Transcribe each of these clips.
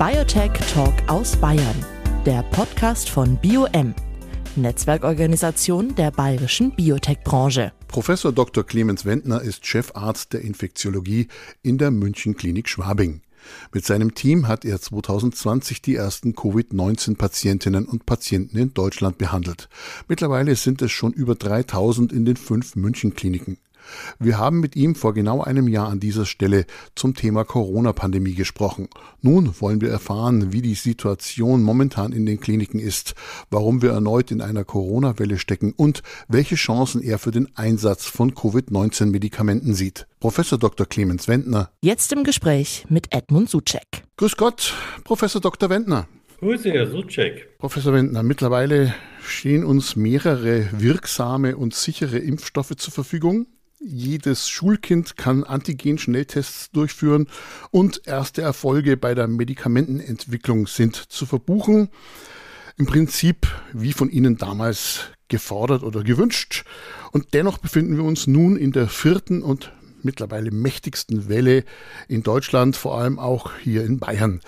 Biotech Talk aus Bayern, der Podcast von BioM, Netzwerkorganisation der bayerischen Biotech-Branche. Professor Dr. Clemens Wendner ist Chefarzt der Infektiologie in der München Klinik Schwabing. Mit seinem Team hat er 2020 die ersten Covid-19-Patientinnen und Patienten in Deutschland behandelt. Mittlerweile sind es schon über 3000 in den fünf München-Kliniken. Wir haben mit ihm vor genau einem Jahr an dieser Stelle zum Thema Corona-Pandemie gesprochen. Nun wollen wir erfahren, wie die Situation momentan in den Kliniken ist, warum wir erneut in einer Corona-Welle stecken und welche Chancen er für den Einsatz von Covid-19-Medikamenten sieht. Professor Dr. Clemens Wendner. Jetzt im Gespräch mit Edmund Suchek. Grüß Gott, Professor Dr. Wendner. Grüße, Herr Suchek. Professor Wendner, mittlerweile stehen uns mehrere wirksame und sichere Impfstoffe zur Verfügung. Jedes Schulkind kann Antigen-Schnelltests durchführen und erste Erfolge bei der Medikamentenentwicklung sind zu verbuchen. Im Prinzip wie von Ihnen damals gefordert oder gewünscht. Und dennoch befinden wir uns nun in der vierten und mittlerweile mächtigsten Welle in Deutschland, vor allem auch hier in Bayern.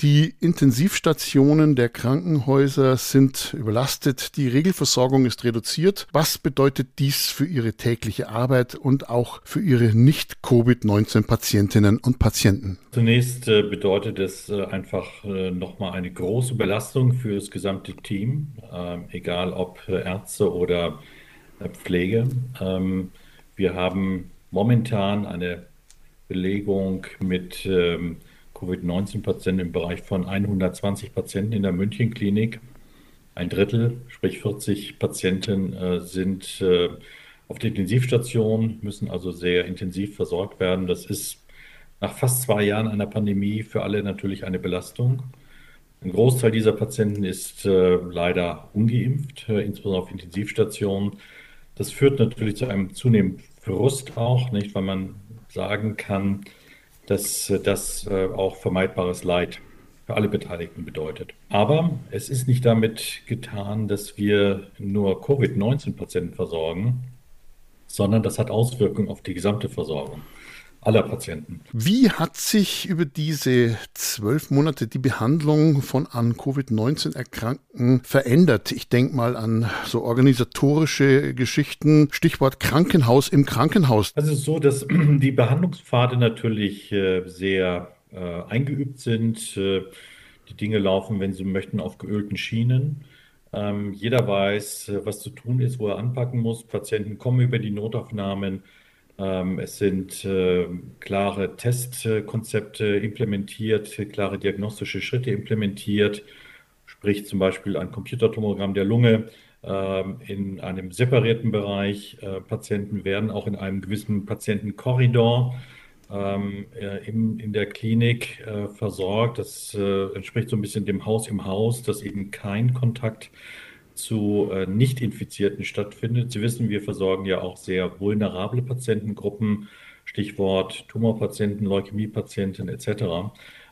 Die Intensivstationen der Krankenhäuser sind überlastet, die Regelversorgung ist reduziert. Was bedeutet dies für Ihre tägliche Arbeit und auch für Ihre Nicht-Covid-19-Patientinnen und Patienten? Zunächst äh, bedeutet es äh, einfach äh, nochmal eine große Belastung für das gesamte Team, ähm, egal ob Ärzte oder Pflege. Ähm, wir haben momentan eine Belegung mit ähm, Covid-19-Patienten im Bereich von 120 Patienten in der München-Klinik. Ein Drittel, sprich 40 Patienten, äh, sind äh, auf der Intensivstation, müssen also sehr intensiv versorgt werden. Das ist nach fast zwei Jahren einer Pandemie für alle natürlich eine Belastung. Ein Großteil dieser Patienten ist äh, leider ungeimpft, äh, insbesondere auf Intensivstationen. Das führt natürlich zu einem zunehmenden Frust auch, nicht, weil man sagen kann, dass das äh, auch vermeidbares Leid für alle Beteiligten bedeutet. Aber es ist nicht damit getan, dass wir nur Covid-19-Patienten versorgen, sondern das hat Auswirkungen auf die gesamte Versorgung aller Patienten. Wie hat sich über diese zwölf Monate die Behandlung von an Covid-19 Erkrankten verändert? Ich denke mal an so organisatorische Geschichten, Stichwort Krankenhaus im Krankenhaus. Also es ist so, dass die Behandlungspfade natürlich äh, sehr äh, eingeübt sind. Äh, die Dinge laufen, wenn Sie möchten, auf geölten Schienen. Ähm, jeder weiß, was zu tun ist, wo er anpacken muss. Patienten kommen über die Notaufnahmen es sind äh, klare Testkonzepte implementiert, klare diagnostische Schritte implementiert, sprich zum Beispiel ein Computertomogramm der Lunge ähm, in einem separierten Bereich. Äh, Patienten werden auch in einem gewissen Patientenkorridor ähm, äh, in der Klinik versorgt. Das entspricht so ein bisschen dem Haus im Haus, dass eben kein Kontakt zu äh, Nicht-Infizierten stattfindet. Sie wissen, wir versorgen ja auch sehr vulnerable Patientengruppen, Stichwort Tumorpatienten, Leukämiepatienten etc. Äh,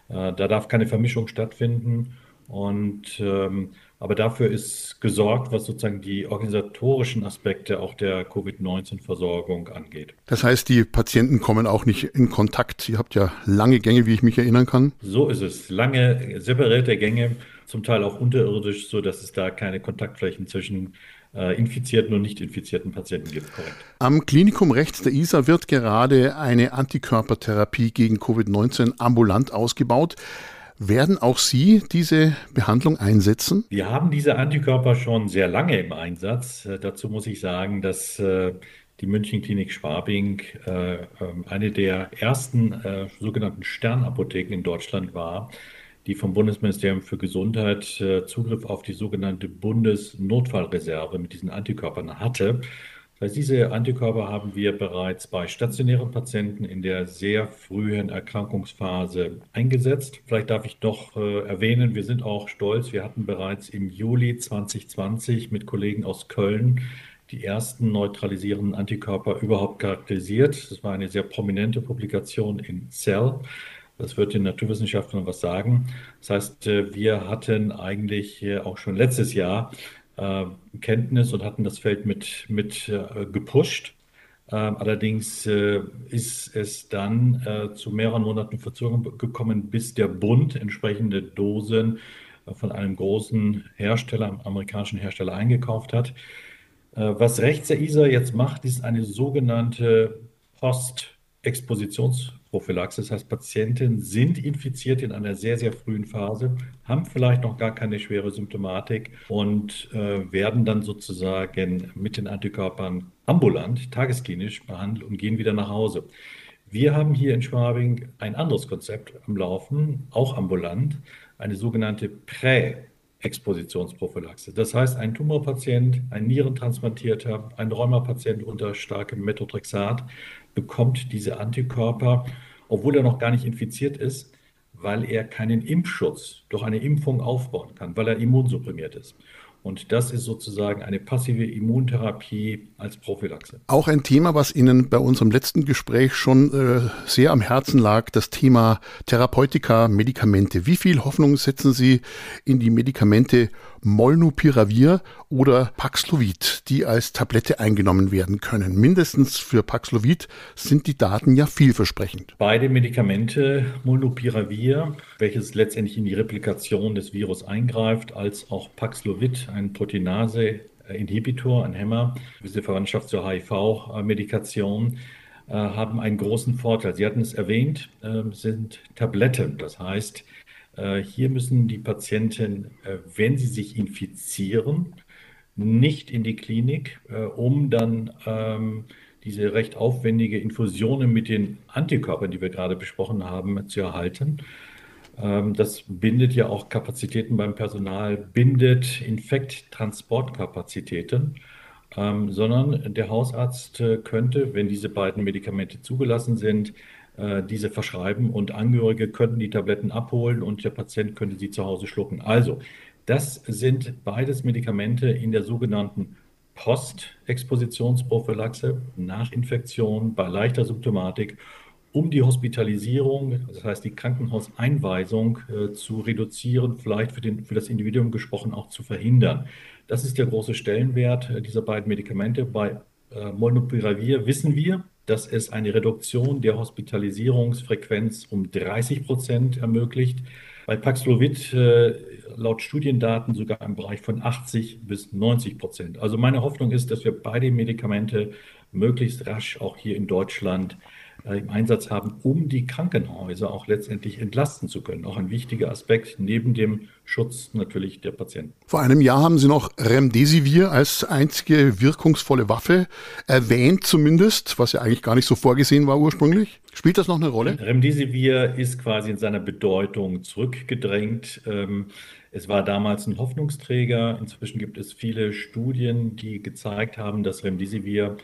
da darf keine Vermischung stattfinden. Und ähm, aber dafür ist gesorgt, was sozusagen die organisatorischen Aspekte auch der Covid-19-Versorgung angeht. Das heißt, die Patienten kommen auch nicht in Kontakt. Ihr habt ja lange Gänge, wie ich mich erinnern kann. So ist es. Lange separierte Gänge zum Teil auch unterirdisch, sodass es da keine Kontaktflächen zwischen äh, infizierten und nicht infizierten Patienten gibt. Korrekt. Am Klinikum rechts der ISA wird gerade eine Antikörpertherapie gegen Covid-19 ambulant ausgebaut. Werden auch Sie diese Behandlung einsetzen? Wir haben diese Antikörper schon sehr lange im Einsatz. Äh, dazu muss ich sagen, dass äh, die München Klinik Schwabing äh, ähm, eine der ersten sogenannten Sternapotheken in Deutschland war, die vom Bundesministerium für Gesundheit äh, Zugriff auf die sogenannte Bundesnotfallreserve mit diesen Antikörpern hatte. Das heißt, diese Antikörper haben wir bereits bei stationären Patienten in der sehr frühen Erkrankungsphase eingesetzt. Vielleicht darf ich doch äh, erwähnen, wir sind auch stolz, wir hatten bereits im Juli 2020 mit Kollegen aus Köln die ersten neutralisierenden Antikörper überhaupt charakterisiert. Das war eine sehr prominente Publikation in Cell. Das wird den Naturwissenschaftlern was sagen. Das heißt, äh, wir hatten eigentlich äh, auch schon letztes Jahr äh, Kenntnis und hatten das Feld mit, mit gepusht. Ähm, allerdings ist es dann zu mehreren Monaten Verzögerung gekommen, bis der Bund entsprechende Dosen von einem großen Hersteller, einem amerikanischen Hersteller, eingekauft hat. Was rechts der ISA jetzt macht, ist eine sogenannte Post-Expositions- Prophylaxe. Das heißt, Patienten sind infiziert in einer sehr, sehr frühen Phase, haben vielleicht noch gar keine schwere Symptomatik und äh, werden dann sozusagen mit den Antikörpern ambulant, tagesklinisch behandelt und gehen wieder nach Hause. Wir haben hier in Schwabing ein anderes Konzept am Laufen, auch ambulant, eine sogenannte Prä- Expositionsprophylaxe. Das heißt, ein Tumorpatient, ein Nierentransplantierter, ein Rheumapatient unter starkem Methotrexat bekommt diese Antikörper, obwohl er noch gar nicht infiziert ist, weil er keinen Impfschutz durch eine Impfung aufbauen kann, weil er immunsupprimiert ist. Und das ist sozusagen eine passive Immuntherapie als Prophylaxe. Auch ein Thema, was Ihnen bei unserem letzten Gespräch schon äh, sehr am Herzen lag, das Thema Therapeutika, Medikamente. Wie viel Hoffnung setzen Sie in die Medikamente Molnupiravir oder Paxlovid, die als Tablette eingenommen werden können. Mindestens für Paxlovid sind die Daten ja vielversprechend. Beide Medikamente, Molnupiravir, welches letztendlich in die Replikation des Virus eingreift, als auch Paxlovid, ein Proteinase-Inhibitor, ein Hämmer, diese Verwandtschaft zur HIV-Medikation, äh, haben einen großen Vorteil. Sie hatten es erwähnt, äh, sind Tabletten. Das heißt, äh, hier müssen die Patienten, äh, wenn sie sich infizieren, nicht in die Klinik, um dann ähm, diese recht aufwendige Infusionen mit den Antikörpern, die wir gerade besprochen haben, zu erhalten. Ähm, das bindet ja auch Kapazitäten beim Personal, bindet Infekttransportkapazitäten, ähm, sondern der Hausarzt könnte, wenn diese beiden Medikamente zugelassen sind, äh, diese verschreiben und Angehörige könnten die Tabletten abholen und der Patient könnte sie zu Hause schlucken. Also, das sind beides Medikamente in der sogenannten Postexpositionsprophylaxe nach Infektion bei leichter Symptomatik, um die Hospitalisierung, das heißt die Krankenhauseinweisung äh, zu reduzieren, vielleicht für, den, für das Individuum gesprochen auch zu verhindern. Das ist der große Stellenwert äh, dieser beiden Medikamente. Bei äh, Molnupiravir wissen wir, dass es eine Reduktion der Hospitalisierungsfrequenz um 30 Prozent ermöglicht. Bei Paxlovid äh, laut Studiendaten sogar im Bereich von 80 bis 90 Prozent. Also meine Hoffnung ist, dass wir beide Medikamente möglichst rasch auch hier in Deutschland im Einsatz haben, um die Krankenhäuser auch letztendlich entlasten zu können. Auch ein wichtiger Aspekt neben dem Schutz natürlich der Patienten. Vor einem Jahr haben Sie noch Remdesivir als einzige wirkungsvolle Waffe erwähnt zumindest, was ja eigentlich gar nicht so vorgesehen war ursprünglich. Spielt das noch eine Rolle? Remdesivir ist quasi in seiner Bedeutung zurückgedrängt. Ähm, es war damals ein Hoffnungsträger. Inzwischen gibt es viele Studien, die gezeigt haben, dass Remdesivir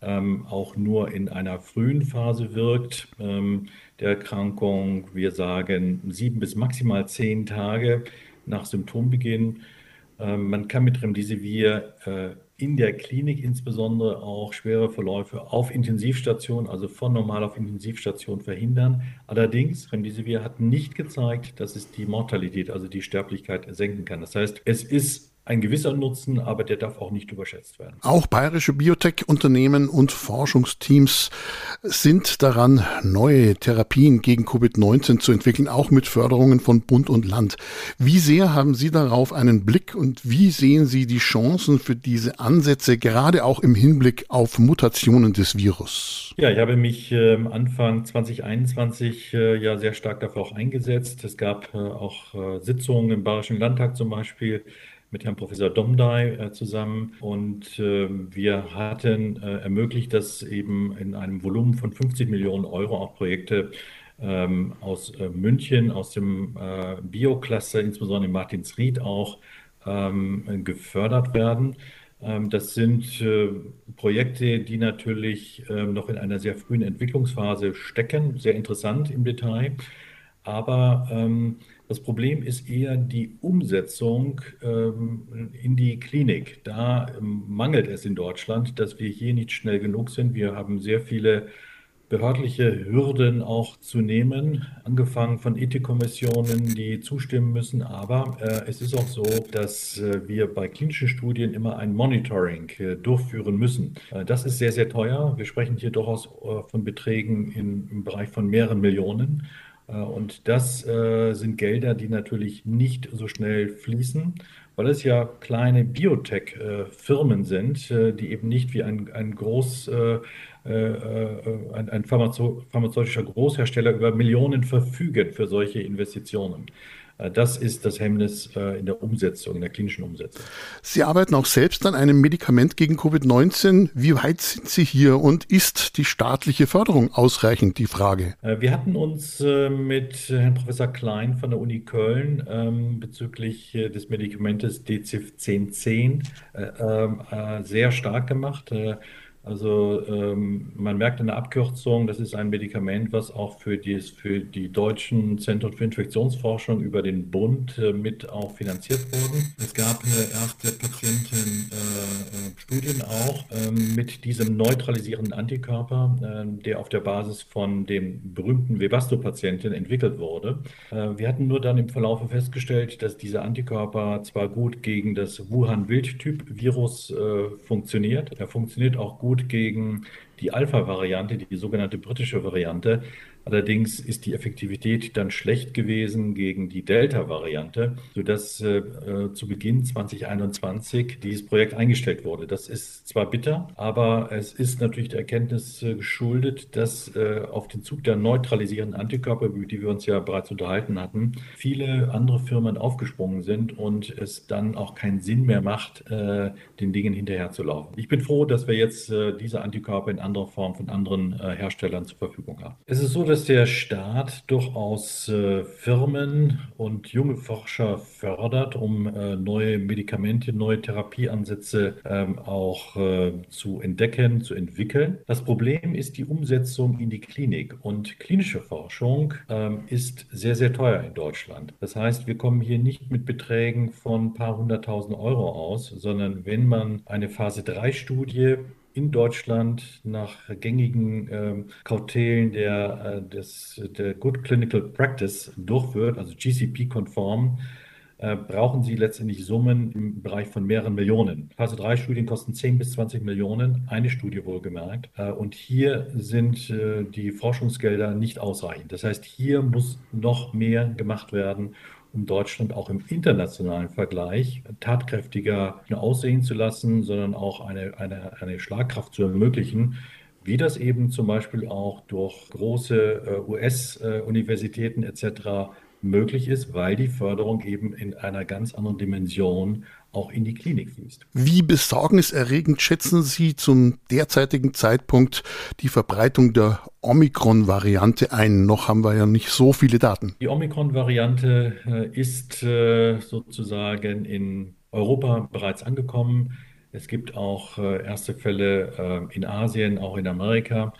ähm, auch nur in einer frühen Phase wirkt ähm, der Erkrankung. Wir sagen sieben bis maximal zehn Tage nach Symptombeginn. Ähm, man kann mit Remdesivir äh, in der Klinik insbesondere auch schwere Verläufe auf Intensivstation, also von normal auf Intensivstation verhindern. Allerdings, Remdesivir hat nicht gezeigt, dass es die Mortalität, also die Sterblichkeit senken kann. Das heißt, es ist ein gewisser Nutzen, aber der darf auch nicht überschätzt werden. Auch bayerische Biotech-Unternehmen und Forschungsteams sind daran, neue Therapien gegen Covid-19 zu entwickeln, auch mit Förderungen von Bund und Land. Wie sehr haben Sie darauf einen Blick und wie sehen Sie die Chancen für diese Ansätze, gerade auch im Hinblick auf Mutationen des Virus? Ja, ich habe mich äh, Anfang 2021 äh, ja sehr stark dafür auch eingesetzt. Es gab äh, auch äh, Sitzungen im Bayerischen Landtag zum Beispiel mit Herrn Professor Domdai äh, zusammen und äh, wir hatten äh, ermöglicht, dass eben in einem Volumen von 50 Millionen Euro auch Projekte ähm, aus äh, München, aus dem äh, Bio-Cluster, insbesondere in Martinsried auch, ähm, gefördert werden. Ähm, das sind äh, Projekte, die natürlich ähm, noch in einer sehr frühen Entwicklungsphase stecken, sehr interessant im Detail. Aber ähm, das Problem ist eher die Umsetzung ähm, in die Klinik. Da ähm, mangelt es in Deutschland, dass wir hier nicht schnell genug sind. Wir haben sehr viele behördliche Hürden auch zu nehmen, angefangen von Ethikkommissionen, die zustimmen müssen. Aber äh, es ist auch so, dass äh, wir bei klinischen Studien immer ein Monitoring äh, durchführen müssen. Äh, das ist sehr, sehr teuer. Wir sprechen hier durchaus äh, von Beträgen in, im Bereich von mehreren Millionen. Äh, und das sind Gelder, die natürlich nicht so schnell fließen weil es ja kleine Biotech-Firmen sind, die eben nicht wie ein, ein groß äh, äh, ein, ein pharmazeutischer Großhersteller über Millionen verfügen für solche Investitionen. Äh, das ist das Hemmnis in der Umsetzung, in der klinischen Umsetzung. Sie arbeiten auch selbst an einem Medikament gegen Covid-19. Wie weit sind Sie hier und ist die staatliche Förderung ausreichend, die Frage? Wir hatten uns mit Herrn Professor Klein von der Uni Köln ähm, bezüglich des Medikamentes DCIF 1010 ähm, sehr stark gemacht. Also ähm, man merkt in der Abkürzung, das ist ein Medikament, was auch für, dies, für die deutschen Zentren für Infektionsforschung über den Bund äh, mit auch finanziert wurden. Es gab äh, erste Patientenstudien äh, äh auch ähm, mit diesem neutralisierenden Antikörper, äh, der auf der Basis von dem berühmten Webasto-Patienten entwickelt wurde. Äh, wir hatten nur dann im Verlauf festgestellt, dass dieser Antikörper zwar gut gegen das Wuhan-Wildtyp-Virus funktioniert, er funktioniert auch gut gegen die Alpha-Variante, die sogenannte britische Variante. Allerdings ist die Effektivität dann schlecht gewesen gegen die Delta-Variante, sodass äh, äh zu Beginn 2021 dieses Projekt eingestellt wurde. Das ist zwar bitter, aber es ist natürlich der Erkenntnis äh, geschuldet, dass äh, auf den Zug der neutralisierenden Antikörper, über die wir uns ja bereits unterhalten hatten, viele andere Firmen aufgesprungen sind und es dann auch keinen Sinn mehr macht, äh, den Dingen hinterherzulaufen. Ich bin froh, dass wir jetzt äh, diese Antikörper in anderer Form von anderen Herstellern zur Verfügung haben. Es ist so, dass dass der Staat durchaus äh, Firmen und junge Forscher fördert, um äh, neue Medikamente, neue Therapieansätze ähm, auch äh, zu entdecken, zu entwickeln. Das Problem ist die Umsetzung in die Klinik. Und klinische Forschung ähm, ist sehr, sehr teuer in Deutschland. Das heißt, wir kommen hier nicht mit Beträgen von ein paar hunderttausend Euro aus, sondern wenn man eine Phase-3-Studie in Deutschland nach gängigen ähm, Kautelen der, äh, des, der Good Clinical Practice durchführt, also GCP-konform, äh, brauchen Sie letztendlich Summen im Bereich von mehreren Millionen. Phase 3 Studien kosten 10 bis 20 Millionen, eine Studie wohlgemerkt. Äh, und hier sind äh, die Forschungsgelder nicht ausreichend. Das heißt, hier muss noch mehr gemacht werden, um Deutschland auch im internationalen Vergleich tatkräftiger aussehen zu lassen, sondern auch eine, eine, eine Schlagkraft zu ermöglichen, wie das eben zum Beispiel auch durch große äh, US-Universitäten etc. möglich ist, weil die Förderung eben in einer ganz anderen Dimension auch in die Klinik fließt. Wie besorgniserregend schätzen Sie zum derzeitigen Zeitpunkt die Verbreitung der Omikron-Variante ein? Noch haben wir ja nicht so viele Daten. Die Omikron-Variante äh, ist äh, sozusagen in Europa bereits angekommen. Es gibt auch äh, erste Fälle in Asien, auch in Amerika.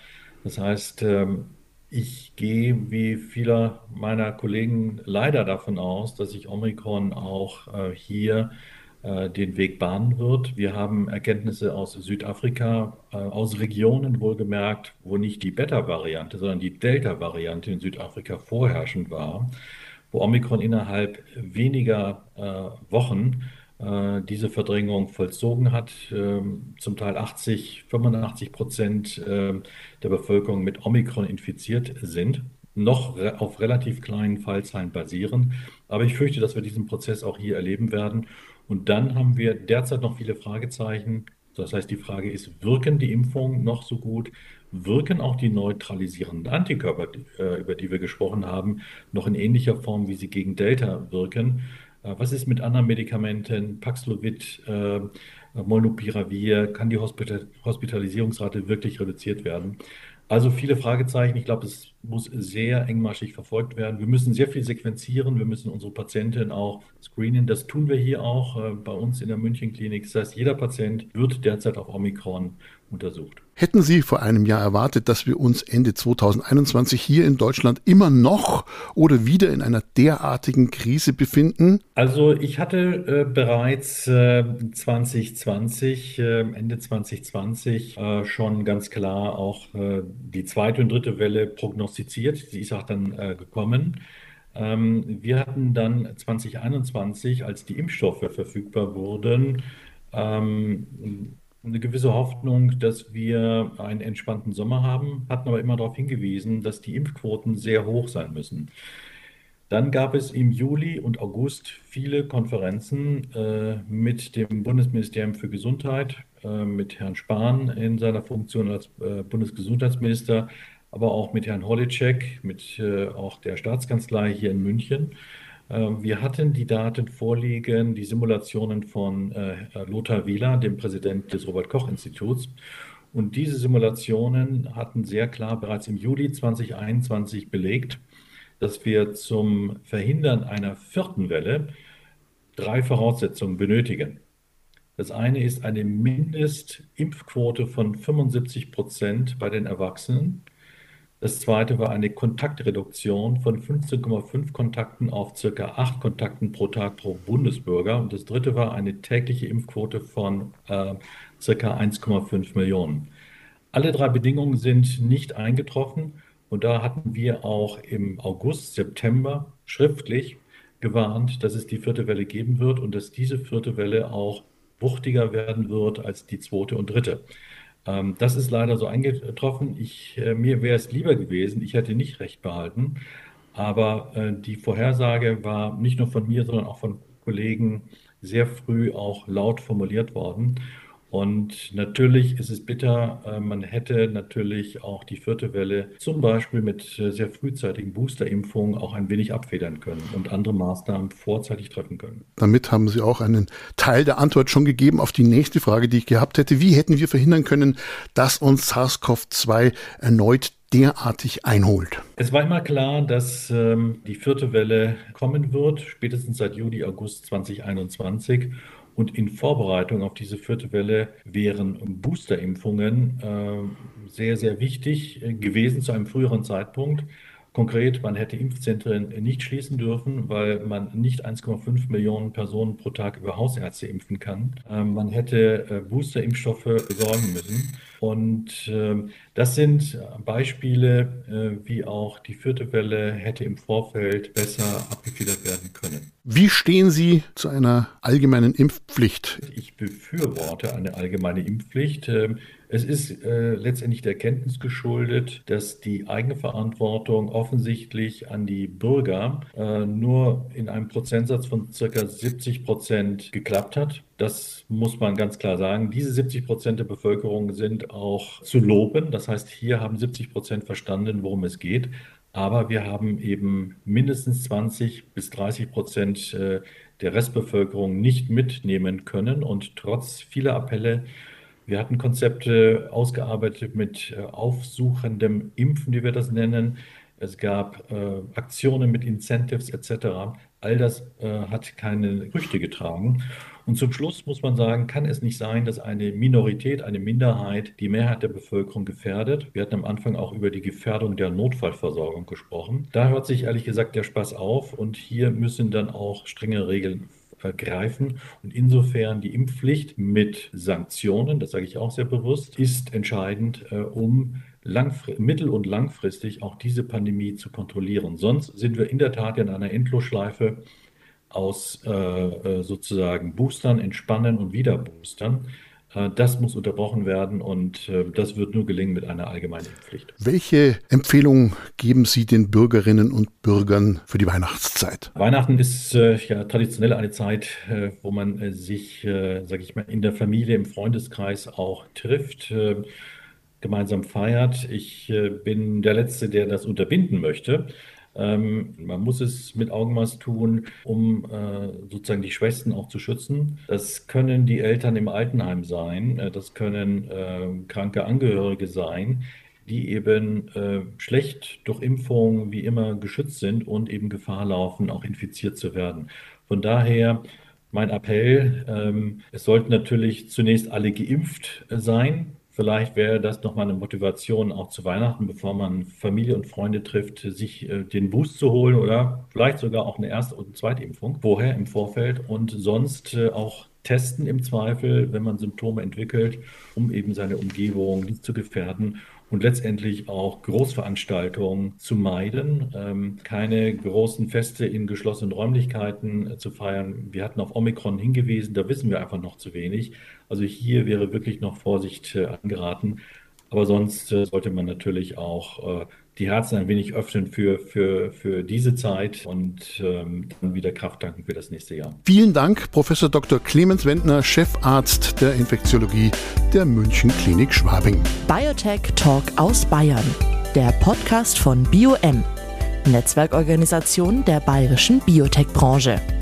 Das heißt, ähm, ich gehe wie viele meiner Kollegen leider davon aus, dass sich Omikron auch hier äh, den Weg bahnen wird. Wir haben Erkenntnisse aus Südafrika, äh, aus Regionen wohlgemerkt, wo nicht die Beta-Variante, sondern die Delta-Variante in Südafrika vorherrschend war, wo Omikron innerhalb weniger äh, diese Verdrängung vollzogen hat. Ähm, zum Teil 80, 85 Prozent der Bevölkerung mit Omikron infiziert sind noch auf relativ kleinen Fallzahlen basieren. Aber ich fürchte, dass wir diesen Prozess auch hier erleben werden. Und dann haben wir derzeit noch viele Fragezeichen. Das heißt, die Frage ist, wirken die Impfungen noch so gut? Wirken auch die neutralisierenden Antikörper, äh, über die wir gesprochen haben, noch in ähnlicher Form, wie sie gegen Delta wirken? Äh, was ist mit anderen Medikamenten, Paxlovid, äh, Molnupiravir? Kann die Hospitalisierungsrate wirklich reduziert werden? Also viele Fragezeichen. Ich glaube, es muss sehr engmaschig verfolgt werden. Wir müssen sehr viel sequenzieren. Wir müssen unsere Patienten auch screenen. Das tun wir hier auch äh, bei uns in der Münchenklinik. Das heißt, jeder Patient wird derzeit auf Omikron untersucht. Hätten Sie vor einem Jahr erwartet, dass wir uns Ende 2021 hier in Deutschland immer noch oder wieder in einer derartigen Krise befinden? Also ich hatte äh, bereits äh, 2020, äh, Ende 2020 äh, schon ganz klar auch äh, die zweite und dritte Welle prognostiziert. Sie ist auch dann äh, gekommen. Ähm, wir hatten dann 2021, als die Impfstoffe verfügbar wurden, ähm, eine gewisse Hoffnung, dass wir einen entspannten Sommer haben, hatten aber immer darauf hingewiesen, dass die Impfquoten sehr hoch sein müssen. Dann gab es im Juli und August viele Konferenzen äh, mit dem Bundesministerium für Gesundheit, äh, mit Herrn Spahn in seiner Funktion als äh, Bundesgesundheitsminister, aber auch mit Herrn Holitschek, mit äh, auch der Staatskanzlei hier in München. Ähm, wir hatten die Daten vorliegen, die Simulationen von äh, Lothar Wieler, dem Präsident des Robert-Koch-Instituts. Und diese Simulationen hatten sehr klar bereits im Juli 2021 belegt, dass wir zum Verhindern einer vierten Welle drei Voraussetzungen benötigen. Das eine ist eine Mindestimpfquote von 75 Prozent bei den Erwachsenen. Das zweite war eine Kontaktreduktion von 15,5 Kontakten auf circa 8 Kontakten pro Tag pro Bundesbürger. Und das dritte war eine tägliche Impfquote von äh, circa 1,5 Millionen. Alle drei Bedingungen sind nicht eingetroffen. Und da hatten wir auch im August, September schriftlich gewarnt, dass es die vierte Welle geben wird und dass diese vierte Welle auch wuchtiger werden wird als die zweite und dritte. Ähm, das ist leider so eingetroffen. Ich, äh, mir wäre es lieber gewesen, ich hätte nicht recht behalten. Aber äh, die Vorhersage war nicht nur von mir, sondern auch von Kollegen sehr früh auch laut formuliert worden. Und natürlich ist es bitter, äh, man hätte natürlich auch die vierte Welle zum Beispiel mit äh, sehr frühzeitigen Boosterimpfungen auch ein wenig abfedern können und andere Maßnahmen vorzeitig treffen können. Damit haben Sie auch einen Teil der Antwort schon gegeben auf die nächste Frage, die ich gehabt hätte. Wie hätten wir verhindern können, dass uns SARS-CoV-2 erneut derartig einholt? Es war immer klar, dass ähm, die vierte Welle kommen wird, spätestens seit Juli, August 2021. Und in Vorbereitung auf diese vierte Welle wären Boosterimpfungen äh, sehr, sehr wichtig gewesen zu einem früheren Zeitpunkt. Konkret, man hätte Impfzentren nicht schließen dürfen, weil man nicht 1,5 Millionen Personen pro Tag über Hausärzte impfen kann. Ähm, man hätte äh, Boosterimpfstoffe besorgen müssen. Und ähm, das sind Beispiele, äh, wie auch die vierte Welle hätte im Vorfeld besser abgefedert werden können. Wie stehen Sie zu einer allgemeinen Impfpflicht? Ich befürworte eine allgemeine Impfpflicht. Ähm, es ist äh, letztendlich der Kenntnis geschuldet, dass die Eigenverantwortung offensichtlich an die Bürger äh, nur in einem Prozentsatz von circa 70 Prozent geklappt hat. Das muss man ganz klar sagen. Diese 70 Prozent der Bevölkerung sind auch zu loben. Das heißt, hier haben 70 Prozent verstanden, worum es geht. Aber wir haben eben mindestens 20 bis 30 Prozent äh, der Restbevölkerung nicht mitnehmen können. Und trotz vieler Appelle wir hatten Konzepte ausgearbeitet mit äh, aufsuchendem Impfen, wie wir das nennen. Es gab äh, Aktionen mit Incentives etc. All das äh, hat keine Früchte getragen. Und zum Schluss muss man sagen, kann es nicht sein, dass eine Minorität, eine Minderheit die Mehrheit der Bevölkerung gefährdet. Wir hatten am Anfang auch über die Gefährdung der Notfallversorgung gesprochen. Da hört sich ehrlich gesagt der Spaß auf und hier müssen dann auch strenge Regeln greifen. Und insofern die Impfpflicht mit Sanktionen, das sage ich auch sehr bewusst, ist entscheidend, äh, um mittel- und langfristig auch diese Pandemie zu kontrollieren. Sonst sind wir in der Tat in einer Endlosschleife aus äh, äh sozusagen Boostern, Entspannen und Wiederboostern. Äh, das muss unterbrochen werden und äh, das wird nur gelingen mit einer allgemeinen Impfpflicht. Welche Empfehlungen geben Sie den Bürgerinnen und Bürgern für die Weihnachtszeit? Weihnachten ist ja traditionell eine Zeit, wo man sich, sage ich mal, in der Familie, im Freundeskreis auch trifft, gemeinsam feiert. Ich bin der Letzte, der das unterbinden möchte. Ähm, man muss es mit Augenmaß tun, um äh, sozusagen die Schwächsten auch zu schützen. Das können die Eltern im Altenheim sein, äh, das können äh, kranke Angehörige sein, die eben äh, schlecht durch Impfungen wie immer geschützt sind und eben Gefahr laufen, auch infiziert zu werden. Von daher mein Appell, ähm, es sollten natürlich zunächst alle geimpft sein, Vielleicht wäre das nochmal eine Motivation auch zu Weihnachten, bevor man Familie und Freunde trifft, sich äh, den Boost zu holen oder vielleicht sogar auch eine Erst- und Zweitimpfung. Vorher im Vorfeld und sonst äh, auch testen im Zweifel, wenn man Symptome entwickelt, um eben seine Umgebung nicht zu gefährden und letztendlich auch Großveranstaltungen zu meiden, ähm, keine großen Feste in geschlossenen Räumlichkeiten äh, zu feiern. Wir hatten auf Omikron hingewiesen, da wissen wir einfach noch zu wenig. Also hier wäre wirklich noch Vorsicht äh, angeraten. Aber sonst äh, sollte man natürlich auch äh, die Herzen ein wenig öffnen für, für, für diese Zeit und ähm, dann wieder Kraft tanken für das nächste Jahr. Vielen Dank, Professor Dr. Clemens Wendner, Chefarzt der Infektiologie der München Klinik Schwabing. Biotech Talk aus Bayern, der Podcast von BioM, Netzwerkorganisation der bayerischen Biotech-Branche.